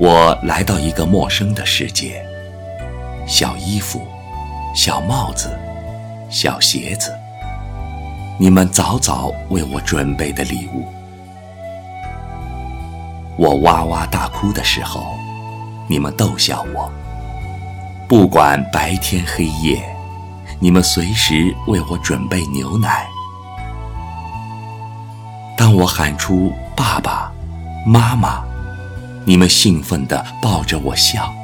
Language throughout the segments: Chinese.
我来到一个陌生的世界，小衣服，小帽子，小鞋子，你们早早为我准备的礼物。我哇哇大哭的时候，你们逗笑我；不管白天黑夜，你们随时为我准备牛奶。当我喊出“爸爸妈妈”，你们兴奋地抱着我笑。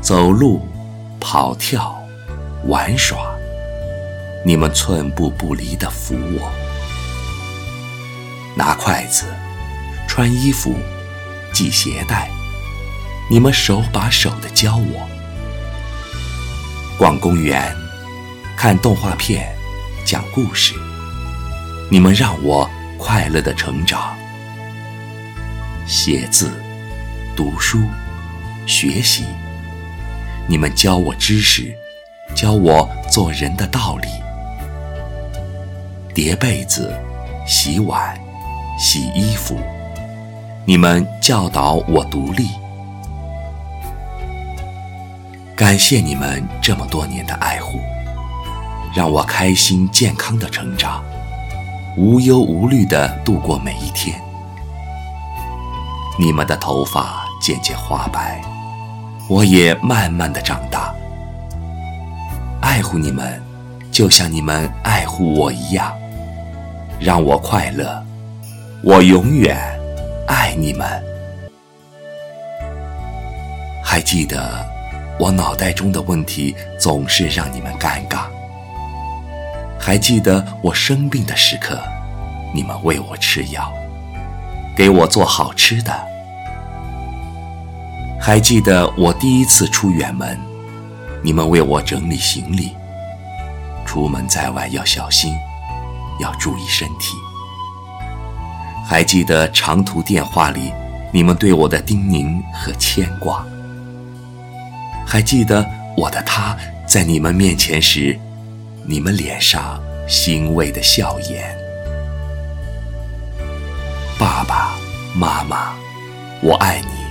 走路、跑跳、玩耍，你们寸步不离地扶我。拿筷子、穿衣服、系鞋带，你们手把手地教我。逛公园、看动画片、讲故事。你们让我快乐的成长，写字、读书、学习。你们教我知识，教我做人的道理。叠被子、洗碗、洗衣服，你们教导我独立。感谢你们这么多年的爱护，让我开心健康的成长。无忧无虑的度过每一天。你们的头发渐渐花白，我也慢慢的长大。爱护你们，就像你们爱护我一样，让我快乐。我永远爱你们。还记得，我脑袋中的问题总是让你们尴尬。还记得我生病的时刻，你们喂我吃药，给我做好吃的。还记得我第一次出远门，你们为我整理行李。出门在外要小心，要注意身体。还记得长途电话里你们对我的叮咛和牵挂。还记得我的他在你们面前时。你们脸上欣慰的笑颜，爸爸妈妈，我爱你。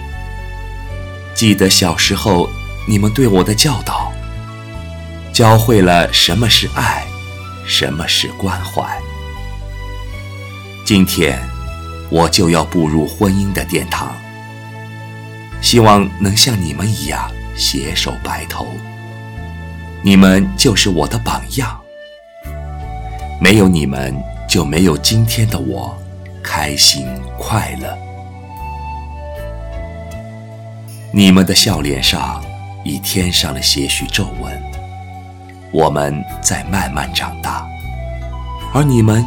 记得小时候你们对我的教导，教会了什么是爱，什么是关怀。今天我就要步入婚姻的殿堂，希望能像你们一样携手白头。你们就是我的榜样，没有你们就没有今天的我，开心快乐。你们的笑脸上已添上了些许皱纹，我们在慢慢长大，而你们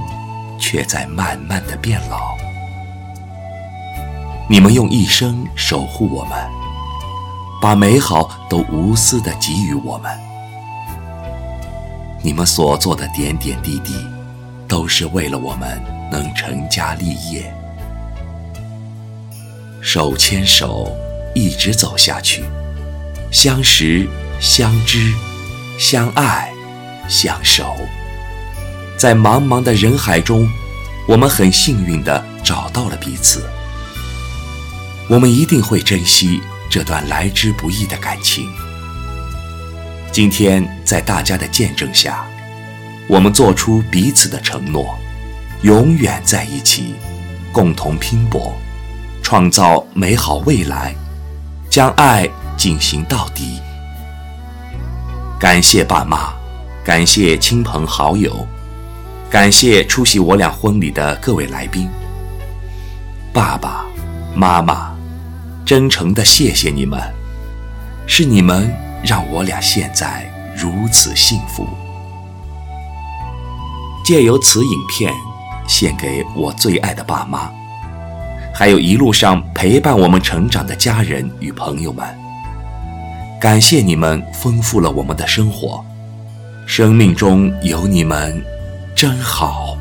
却在慢慢的变老。你们用一生守护我们，把美好都无私的给予我们。你们所做的点点滴滴，都是为了我们能成家立业，手牵手一直走下去，相识、相知、相爱、相守，在茫茫的人海中，我们很幸运地找到了彼此。我们一定会珍惜这段来之不易的感情。今天在大家的见证下，我们做出彼此的承诺，永远在一起，共同拼搏，创造美好未来，将爱进行到底。感谢爸妈，感谢亲朋好友，感谢出席我俩婚礼的各位来宾。爸爸妈妈，真诚的谢谢你们，是你们。让我俩现在如此幸福。借由此影片，献给我最爱的爸妈，还有一路上陪伴我们成长的家人与朋友们。感谢你们丰富了我们的生活，生命中有你们，真好。